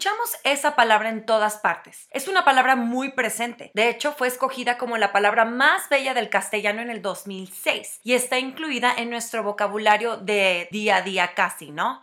Escuchamos esa palabra en todas partes. Es una palabra muy presente. De hecho, fue escogida como la palabra más bella del castellano en el 2006 y está incluida en nuestro vocabulario de día a día casi, ¿no?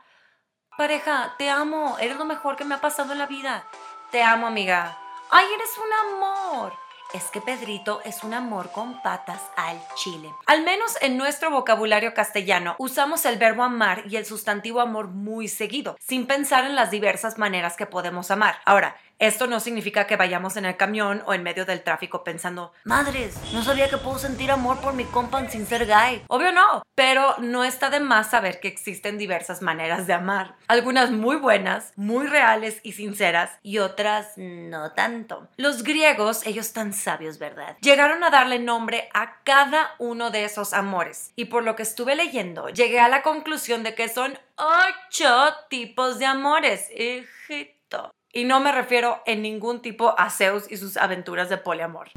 Pareja, te amo, eres lo mejor que me ha pasado en la vida. Te amo, amiga. Ay, eres un amor es que Pedrito es un amor con patas al chile. Al menos en nuestro vocabulario castellano usamos el verbo amar y el sustantivo amor muy seguido, sin pensar en las diversas maneras que podemos amar. Ahora, esto no significa que vayamos en el camión o en medio del tráfico pensando, madres, no sabía que puedo sentir amor por mi compa sin ser gay. Obvio no, pero no está de más saber que existen diversas maneras de amar. Algunas muy buenas, muy reales y sinceras, y otras no tanto. Los griegos, ellos tan sabios, ¿verdad? Llegaron a darle nombre a cada uno de esos amores. Y por lo que estuve leyendo, llegué a la conclusión de que son ocho tipos de amores. Hijito. Y no me refiero en ningún tipo a Zeus y sus aventuras de poliamor.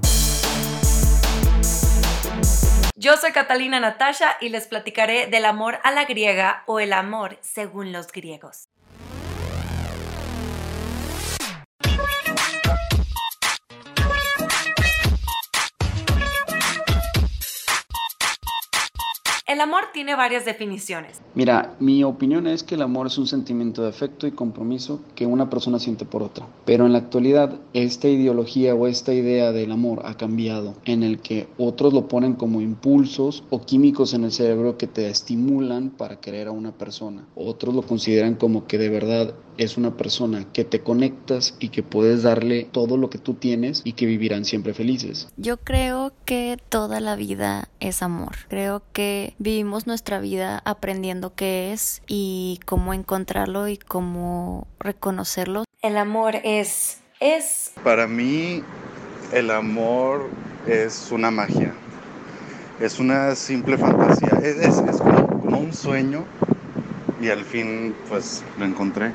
Yo soy Catalina Natasha y les platicaré del amor a la griega o el amor según los griegos. El amor tiene varias definiciones. Mira, mi opinión es que el amor es un sentimiento de afecto y compromiso que una persona siente por otra. Pero en la actualidad, esta ideología o esta idea del amor ha cambiado, en el que otros lo ponen como impulsos o químicos en el cerebro que te estimulan para querer a una persona. Otros lo consideran como que de verdad es una persona que te conectas y que puedes darle todo lo que tú tienes y que vivirán siempre felices. Yo creo que toda la vida es amor. Creo que vivimos nuestra vida aprendiendo qué es y cómo encontrarlo y cómo reconocerlo. El amor es es Para mí el amor es una magia. Es una simple fantasía. Es, es, es como, como un sueño y al fin pues lo encontré.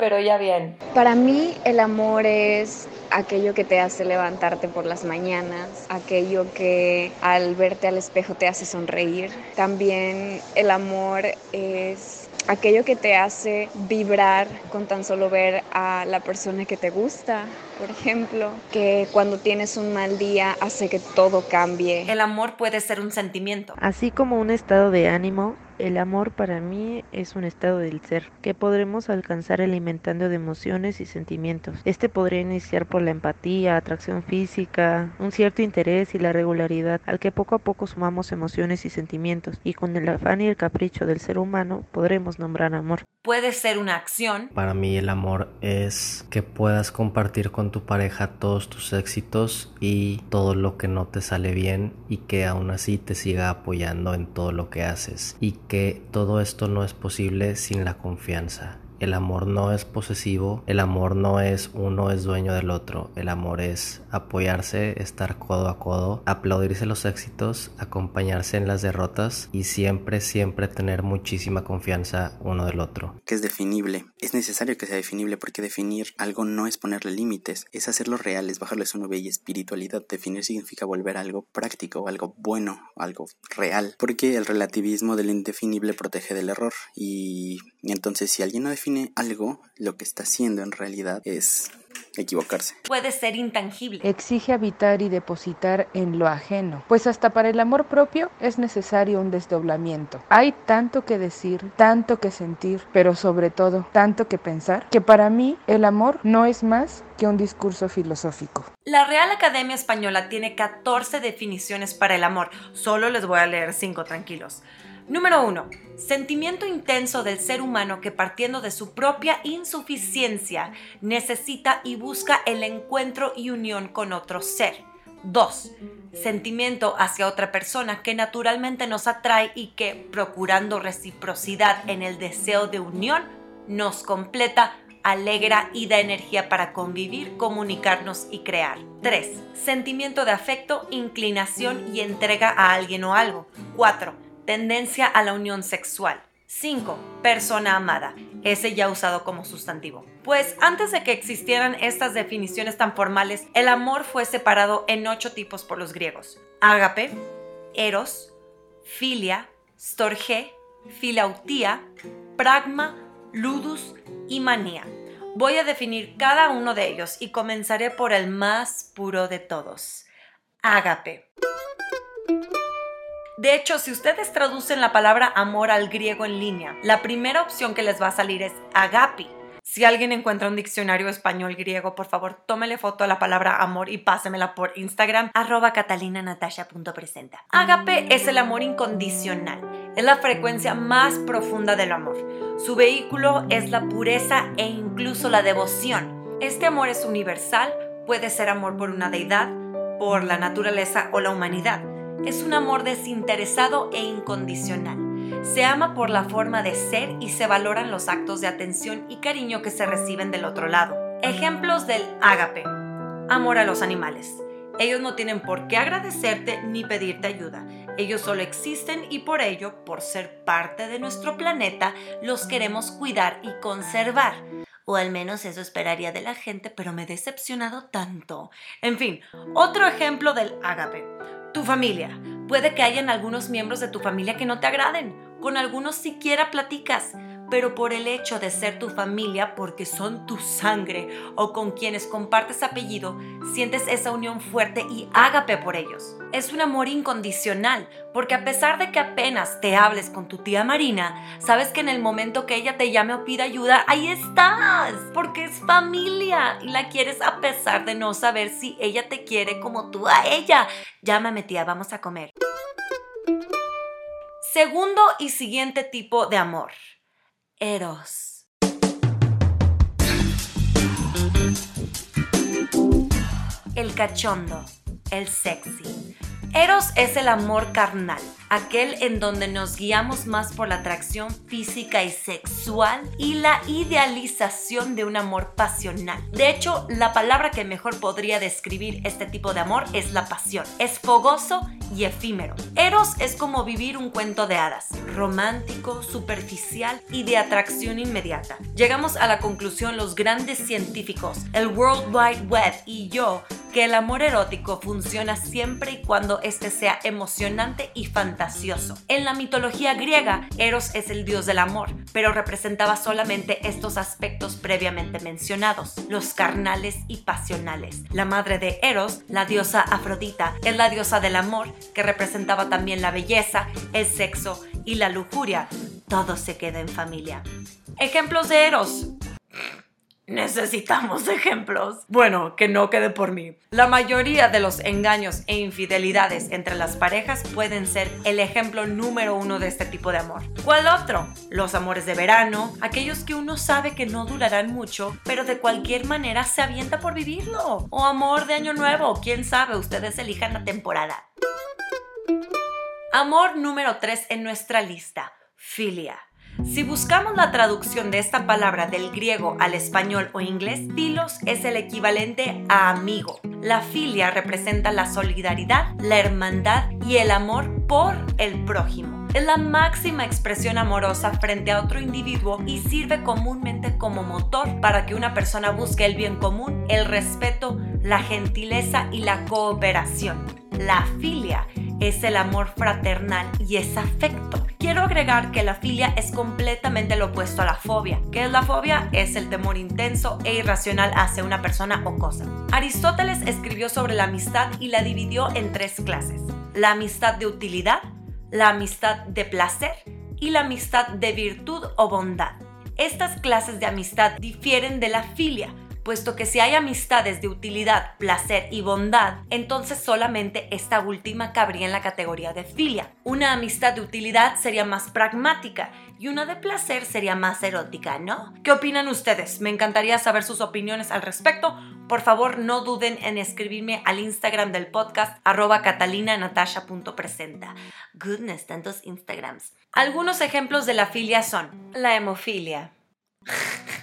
Pero ya bien. Para mí el amor es aquello que te hace levantarte por las mañanas, aquello que al verte al espejo te hace sonreír. También el amor es aquello que te hace vibrar con tan solo ver a la persona que te gusta, por ejemplo, que cuando tienes un mal día hace que todo cambie. El amor puede ser un sentimiento. Así como un estado de ánimo, el amor para mí es un estado del ser que podremos alcanzar alimentando de emociones y sentimientos. Este podría iniciar por la empatía, atracción física, un cierto interés y la regularidad, al que poco a poco sumamos emociones y sentimientos, y con el afán y el capricho del ser humano podremos nombrar amor. Puede ser una acción. Para mí el amor es que puedas compartir con tu pareja todos tus éxitos y todo lo que no te sale bien y que aún así te siga apoyando en todo lo que haces y que todo esto no es posible sin la confianza. El amor no es posesivo, el amor no es uno es dueño del otro, el amor es apoyarse, estar codo a codo, aplaudirse los éxitos, acompañarse en las derrotas y siempre, siempre tener muchísima confianza uno del otro. Que es definible, es necesario que sea definible porque definir algo no es ponerle límites, es hacerlo real, es bajarle su nube y espiritualidad. Definir significa volver a algo práctico, algo bueno, algo real, porque el relativismo del indefinible protege del error y entonces si alguien no define algo, lo que está haciendo en realidad es equivocarse. Puede ser intangible. Exige habitar y depositar en lo ajeno, pues hasta para el amor propio es necesario un desdoblamiento. Hay tanto que decir, tanto que sentir, pero sobre todo tanto que pensar, que para mí el amor no es más que un discurso filosófico. La Real Academia Española tiene 14 definiciones para el amor. Solo les voy a leer 5 tranquilos. Número 1. Sentimiento intenso del ser humano que partiendo de su propia insuficiencia necesita y busca el encuentro y unión con otro ser. 2. Sentimiento hacia otra persona que naturalmente nos atrae y que, procurando reciprocidad en el deseo de unión, nos completa, alegra y da energía para convivir, comunicarnos y crear. 3. Sentimiento de afecto, inclinación y entrega a alguien o algo. 4 tendencia a la unión sexual. 5. Persona amada. Ese ya usado como sustantivo. Pues antes de que existieran estas definiciones tan formales, el amor fue separado en ocho tipos por los griegos. Ágape, eros, filia, storge, filautía, pragma, ludus y manía. Voy a definir cada uno de ellos y comenzaré por el más puro de todos, ágape. De hecho, si ustedes traducen la palabra amor al griego en línea, la primera opción que les va a salir es agapi, si alguien encuentra un diccionario español griego, por favor, tómele foto a la palabra amor y pásemela por Instagram, arroba catalinanatasha.presenta. Agape es el amor incondicional. Es la frecuencia más profunda del amor. Su vehículo es la pureza e incluso la devoción. Este amor es universal, puede ser amor por una deidad, por la naturaleza o la humanidad. Es un amor desinteresado e incondicional. Se ama por la forma de ser y se valoran los actos de atención y cariño que se reciben del otro lado. Ejemplos del ágape. Amor a los animales. Ellos no tienen por qué agradecerte ni pedirte ayuda. Ellos solo existen y por ello, por ser parte de nuestro planeta, los queremos cuidar y conservar. O al menos eso esperaría de la gente, pero me he decepcionado tanto. En fin, otro ejemplo del ágape. Tu familia. Puede que hayan algunos miembros de tu familia que no te agraden con algunos siquiera platicas, pero por el hecho de ser tu familia, porque son tu sangre o con quienes compartes apellido, sientes esa unión fuerte y ágape por ellos. Es un amor incondicional, porque a pesar de que apenas te hables con tu tía Marina, sabes que en el momento que ella te llame o pida ayuda, ahí estás, porque es familia y la quieres a pesar de no saber si ella te quiere como tú a ella. Llámame tía, vamos a comer. Segundo y siguiente tipo de amor. Eros. El cachondo, el sexy. Eros es el amor carnal, aquel en donde nos guiamos más por la atracción física y sexual y la idealización de un amor pasional. De hecho, la palabra que mejor podría describir este tipo de amor es la pasión. Es fogoso y efímero. Eros es como vivir un cuento de hadas, romántico, superficial y de atracción inmediata. Llegamos a la conclusión los grandes científicos, el World Wide Web y yo que el amor erótico funciona siempre y cuando este sea emocionante y En la mitología griega, Eros es el dios del amor, pero representaba solamente estos aspectos previamente mencionados, los carnales y pasionales. La madre de Eros, la diosa Afrodita, es la diosa del amor, que representaba también la belleza, el sexo y la lujuria. Todo se queda en familia. Ejemplos de Eros. Necesitamos ejemplos. Bueno, que no quede por mí. La mayoría de los engaños e infidelidades entre las parejas pueden ser el ejemplo número uno de este tipo de amor. ¿Cuál otro? Los amores de verano, aquellos que uno sabe que no durarán mucho, pero de cualquier manera se avienta por vivirlo. O amor de año nuevo, quién sabe, ustedes elijan la temporada. Amor número 3 en nuestra lista, filia. Si buscamos la traducción de esta palabra del griego al español o inglés, filos es el equivalente a amigo. La filia representa la solidaridad, la hermandad y el amor por el prójimo. Es la máxima expresión amorosa frente a otro individuo y sirve comúnmente como motor para que una persona busque el bien común, el respeto, la gentileza y la cooperación. La filia es el amor fraternal y es afecto. Quiero agregar que la filia es completamente lo opuesto a la fobia. ¿Qué es la fobia? Es el temor intenso e irracional hacia una persona o cosa. Aristóteles escribió sobre la amistad y la dividió en tres clases. La amistad de utilidad, la amistad de placer y la amistad de virtud o bondad. Estas clases de amistad difieren de la filia, puesto que si hay amistades de utilidad, placer y bondad, entonces solamente esta última cabría en la categoría de filia. Una amistad de utilidad sería más pragmática y una de placer sería más erótica, ¿no? ¿Qué opinan ustedes? Me encantaría saber sus opiniones al respecto. Por favor, no duden en escribirme al Instagram del podcast arroba catalinanatasha.presenta. Goodness, tantos Instagrams. Algunos ejemplos de la filia son la hemofilia.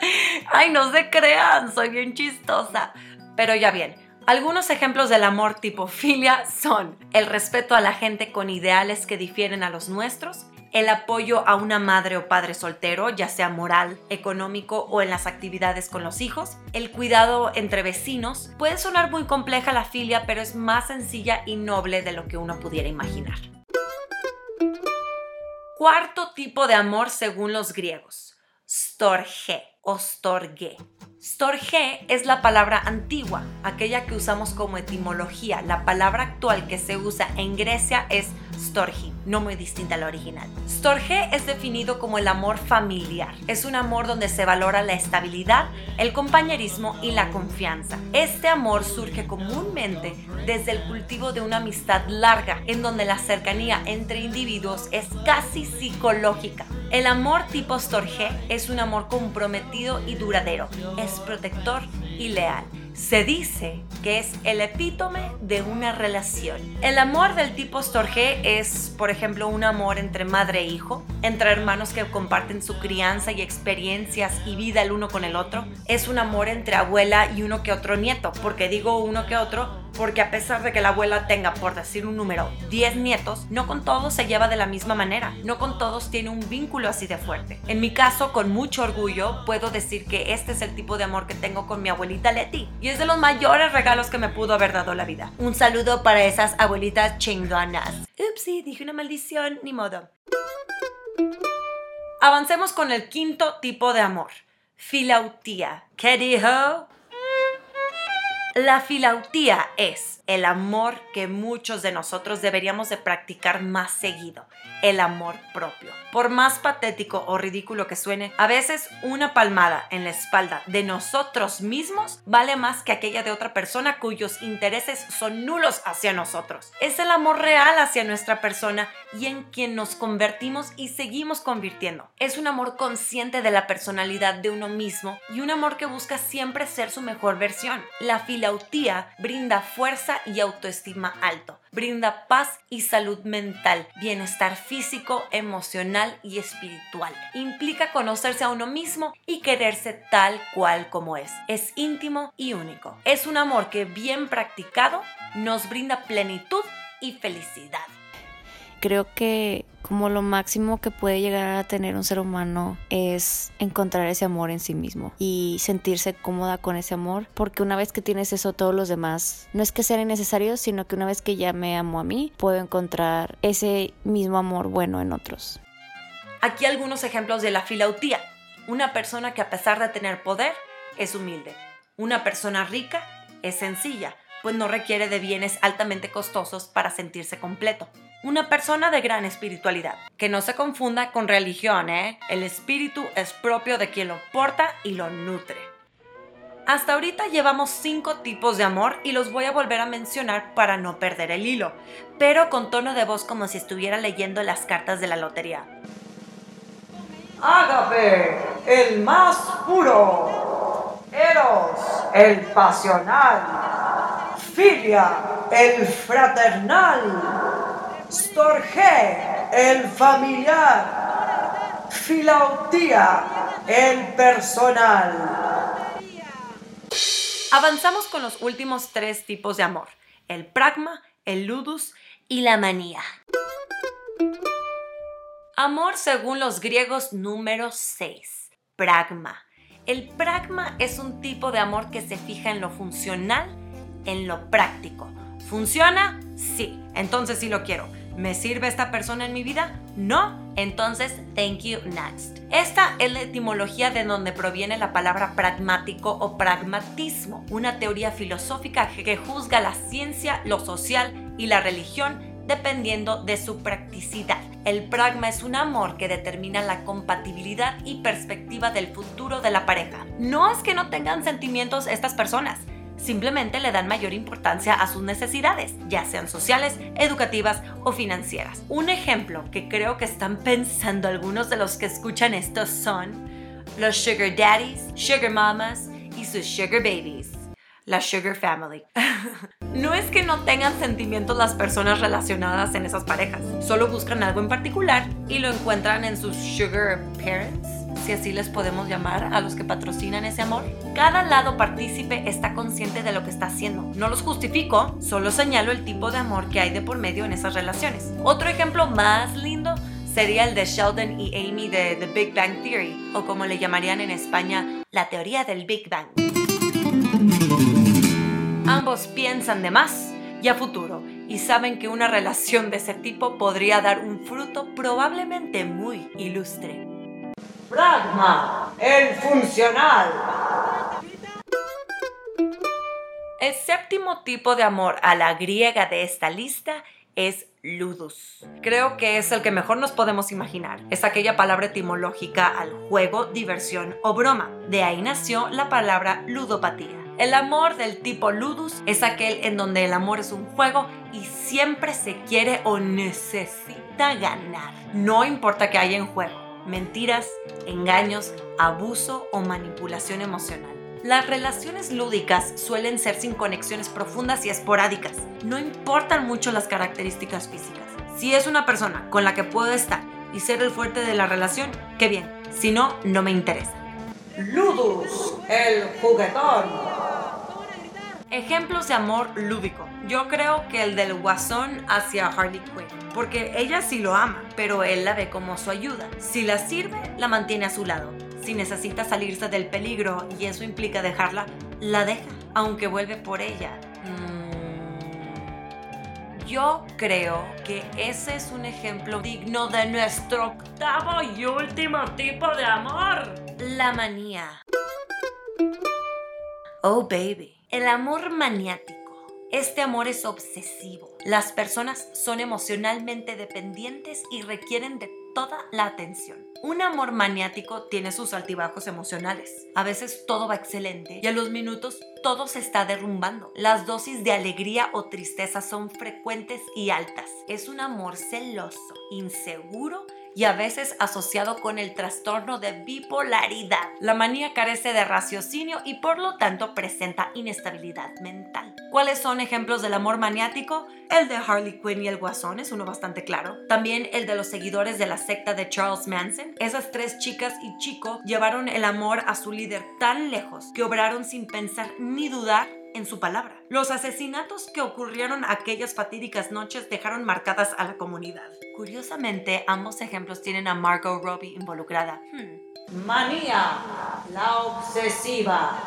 Ay, no se crean, soy bien chistosa. Pero ya bien, algunos ejemplos del amor tipo filia son el respeto a la gente con ideales que difieren a los nuestros, el apoyo a una madre o padre soltero, ya sea moral, económico o en las actividades con los hijos, el cuidado entre vecinos. Puede sonar muy compleja la filia, pero es más sencilla y noble de lo que uno pudiera imaginar. Cuarto tipo de amor según los griegos storge o storge. Storge es la palabra antigua, aquella que usamos como etimología. La palabra actual que se usa en Grecia es storgi, no muy distinta a la original. Storge es definido como el amor familiar. Es un amor donde se valora la estabilidad, el compañerismo y la confianza. Este amor surge comúnmente desde el cultivo de una amistad larga, en donde la cercanía entre individuos es casi psicológica. El amor tipo Storge es un amor comprometido y duradero, es protector y leal. Se dice que es el epítome de una relación. El amor del tipo Storge es, por ejemplo, un amor entre madre e hijo, entre hermanos que comparten su crianza y experiencias y vida el uno con el otro. Es un amor entre abuela y uno que otro nieto. porque digo uno que otro? Porque a pesar de que la abuela tenga, por decir un número, 10 nietos, no con todos se lleva de la misma manera, no con todos tiene un vínculo así de fuerte. En mi caso, con mucho orgullo, puedo decir que este es el tipo de amor que tengo con mi abuelita Leti y es de los mayores regalos que me pudo haber dado la vida. Un saludo para esas abuelitas chingonas. Upsi, dije una maldición, ni modo. Avancemos con el quinto tipo de amor, filautía. ¿Qué dijo? La filautía es el amor que muchos de nosotros deberíamos de practicar más seguido, el amor propio. Por más patético o ridículo que suene, a veces una palmada en la espalda de nosotros mismos vale más que aquella de otra persona cuyos intereses son nulos hacia nosotros. Es el amor real hacia nuestra persona y en quien nos convertimos y seguimos convirtiendo. Es un amor consciente de la personalidad de uno mismo y un amor que busca siempre ser su mejor versión. La filautía brinda fuerza y autoestima alto, brinda paz y salud mental, bienestar físico, emocional y espiritual. Implica conocerse a uno mismo y quererse tal cual como es. Es íntimo y único. Es un amor que bien practicado nos brinda plenitud y felicidad creo que como lo máximo que puede llegar a tener un ser humano es encontrar ese amor en sí mismo y sentirse cómoda con ese amor, porque una vez que tienes eso todos los demás, no es que sean innecesarios, sino que una vez que ya me amo a mí, puedo encontrar ese mismo amor bueno en otros. Aquí algunos ejemplos de la filautía. Una persona que a pesar de tener poder es humilde. Una persona rica es sencilla, pues no requiere de bienes altamente costosos para sentirse completo una persona de gran espiritualidad. Que no se confunda con religión, ¿eh? El espíritu es propio de quien lo porta y lo nutre. Hasta ahorita llevamos cinco tipos de amor y los voy a volver a mencionar para no perder el hilo, pero con tono de voz como si estuviera leyendo las cartas de la lotería. Ágape, el más puro. Eros, el pasional. Filia, el fraternal. Storge, el familiar. Filautía, el personal. Avanzamos con los últimos tres tipos de amor, el pragma, el ludus y la manía. Amor según los griegos número 6, pragma. El pragma es un tipo de amor que se fija en lo funcional, en lo práctico. ¿Funciona? Sí, entonces sí lo quiero. ¿Me sirve esta persona en mi vida? No. Entonces, thank you next. Esta es la etimología de donde proviene la palabra pragmático o pragmatismo, una teoría filosófica que juzga la ciencia, lo social y la religión dependiendo de su practicidad. El pragma es un amor que determina la compatibilidad y perspectiva del futuro de la pareja. No es que no tengan sentimientos estas personas, simplemente le dan mayor importancia a sus necesidades, ya sean sociales, educativas o financieras. Un ejemplo que creo que están pensando algunos de los que escuchan esto son los sugar daddies, sugar mamas y sus sugar babies. La Sugar Family. no es que no tengan sentimientos las personas relacionadas en esas parejas, solo buscan algo en particular y lo encuentran en sus Sugar Parents si así les podemos llamar a los que patrocinan ese amor. Cada lado partícipe está consciente de lo que está haciendo. No los justifico, solo señalo el tipo de amor que hay de por medio en esas relaciones. Otro ejemplo más lindo sería el de Sheldon y Amy de The Big Bang Theory, o como le llamarían en España, la teoría del Big Bang. Ambos piensan de más y a futuro y saben que una relación de ese tipo podría dar un fruto probablemente muy ilustre. Pragma, el funcional. El séptimo tipo de amor a la griega de esta lista es ludus. Creo que es el que mejor nos podemos imaginar. Es aquella palabra etimológica al juego, diversión o broma. De ahí nació la palabra ludopatía. El amor del tipo ludus es aquel en donde el amor es un juego y siempre se quiere o necesita ganar. No importa que haya en juego. Mentiras, engaños, abuso o manipulación emocional. Las relaciones lúdicas suelen ser sin conexiones profundas y esporádicas. No importan mucho las características físicas. Si es una persona con la que puedo estar y ser el fuerte de la relación, qué bien. Si no, no me interesa. Ludus, el juguetón. Ejemplos de amor lúdico. Yo creo que el del guasón hacia Harley Quinn. Porque ella sí lo ama, pero él la ve como su ayuda. Si la sirve, la mantiene a su lado si necesita salirse del peligro y eso implica dejarla, la deja, aunque vuelve por ella. Mm, yo creo que ese es un ejemplo digno de nuestro octavo y último tipo de amor. La manía. Oh, baby. El amor maniático. Este amor es obsesivo. Las personas son emocionalmente dependientes y requieren de toda la atención. Un amor maniático tiene sus altibajos emocionales. A veces todo va excelente y a los minutos todo se está derrumbando. Las dosis de alegría o tristeza son frecuentes y altas. Es un amor celoso, inseguro y a veces asociado con el trastorno de bipolaridad. La manía carece de raciocinio y por lo tanto presenta inestabilidad mental. ¿Cuáles son ejemplos del amor maniático? El de Harley Quinn y el Guasón es uno bastante claro. También el de los seguidores de la secta de Charles Manson. Esas tres chicas y chico llevaron el amor a su líder tan lejos que obraron sin pensar ni dudar en su palabra. Los asesinatos que ocurrieron aquellas fatídicas noches dejaron marcadas a la comunidad. Curiosamente, ambos ejemplos tienen a Margot Robbie involucrada. Hmm. Manía, la obsesiva.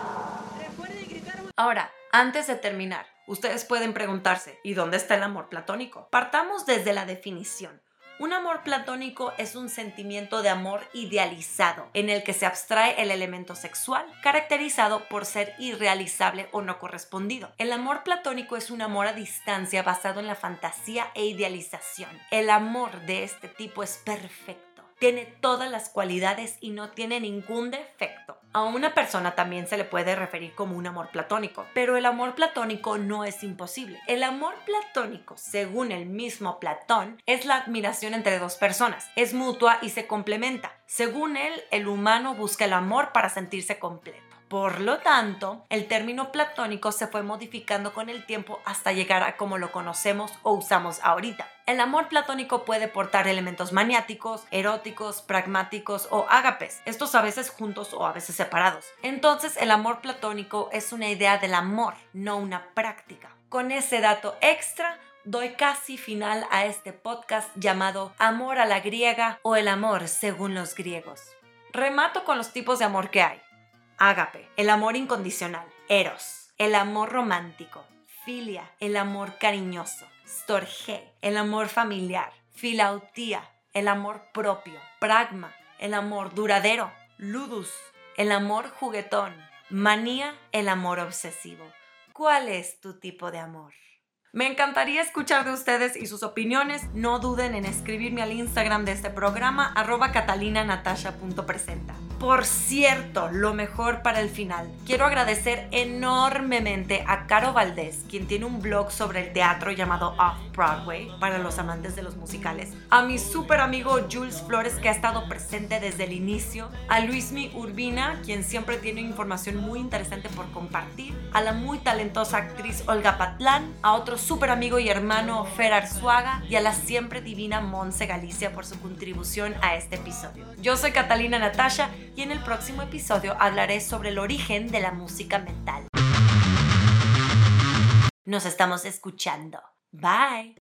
Ahora, antes de terminar, ustedes pueden preguntarse, ¿y dónde está el amor platónico? Partamos desde la definición. Un amor platónico es un sentimiento de amor idealizado, en el que se abstrae el elemento sexual, caracterizado por ser irrealizable o no correspondido. El amor platónico es un amor a distancia basado en la fantasía e idealización. El amor de este tipo es perfecto tiene todas las cualidades y no tiene ningún defecto. A una persona también se le puede referir como un amor platónico, pero el amor platónico no es imposible. El amor platónico, según el mismo Platón, es la admiración entre dos personas, es mutua y se complementa. Según él, el humano busca el amor para sentirse completo. Por lo tanto, el término platónico se fue modificando con el tiempo hasta llegar a como lo conocemos o usamos ahorita. El amor platónico puede portar elementos maniáticos, eróticos, pragmáticos o ágapes, estos a veces juntos o a veces separados. Entonces, el amor platónico es una idea del amor, no una práctica. Con ese dato extra, doy casi final a este podcast llamado Amor a la griega o el amor según los griegos. Remato con los tipos de amor que hay. Ágape, el amor incondicional. Eros, el amor romántico. Filia, el amor cariñoso. Storge, el amor familiar. Filautía, el amor propio. Pragma, el amor duradero. Ludus, el amor juguetón. Manía, el amor obsesivo. ¿Cuál es tu tipo de amor? Me encantaría escuchar de ustedes y sus opiniones. No duden en escribirme al Instagram de este programa, arroba catalinanatasha.presenta. Por cierto, lo mejor para el final. Quiero agradecer enormemente a Caro Valdés, quien tiene un blog sobre el teatro llamado Off Broadway para los amantes de los musicales. A mi súper amigo Jules Flores, que ha estado presente desde el inicio. A Luismi Urbina, quien siempre tiene información muy interesante por compartir. A la muy talentosa actriz Olga Patlán. A otro súper amigo y hermano Fer Arzuaga. Y a la siempre divina Monse Galicia por su contribución a este episodio. Yo soy Catalina Natasha y en el próximo episodio hablaré sobre el origen de la música mental. Nos estamos escuchando. Bye.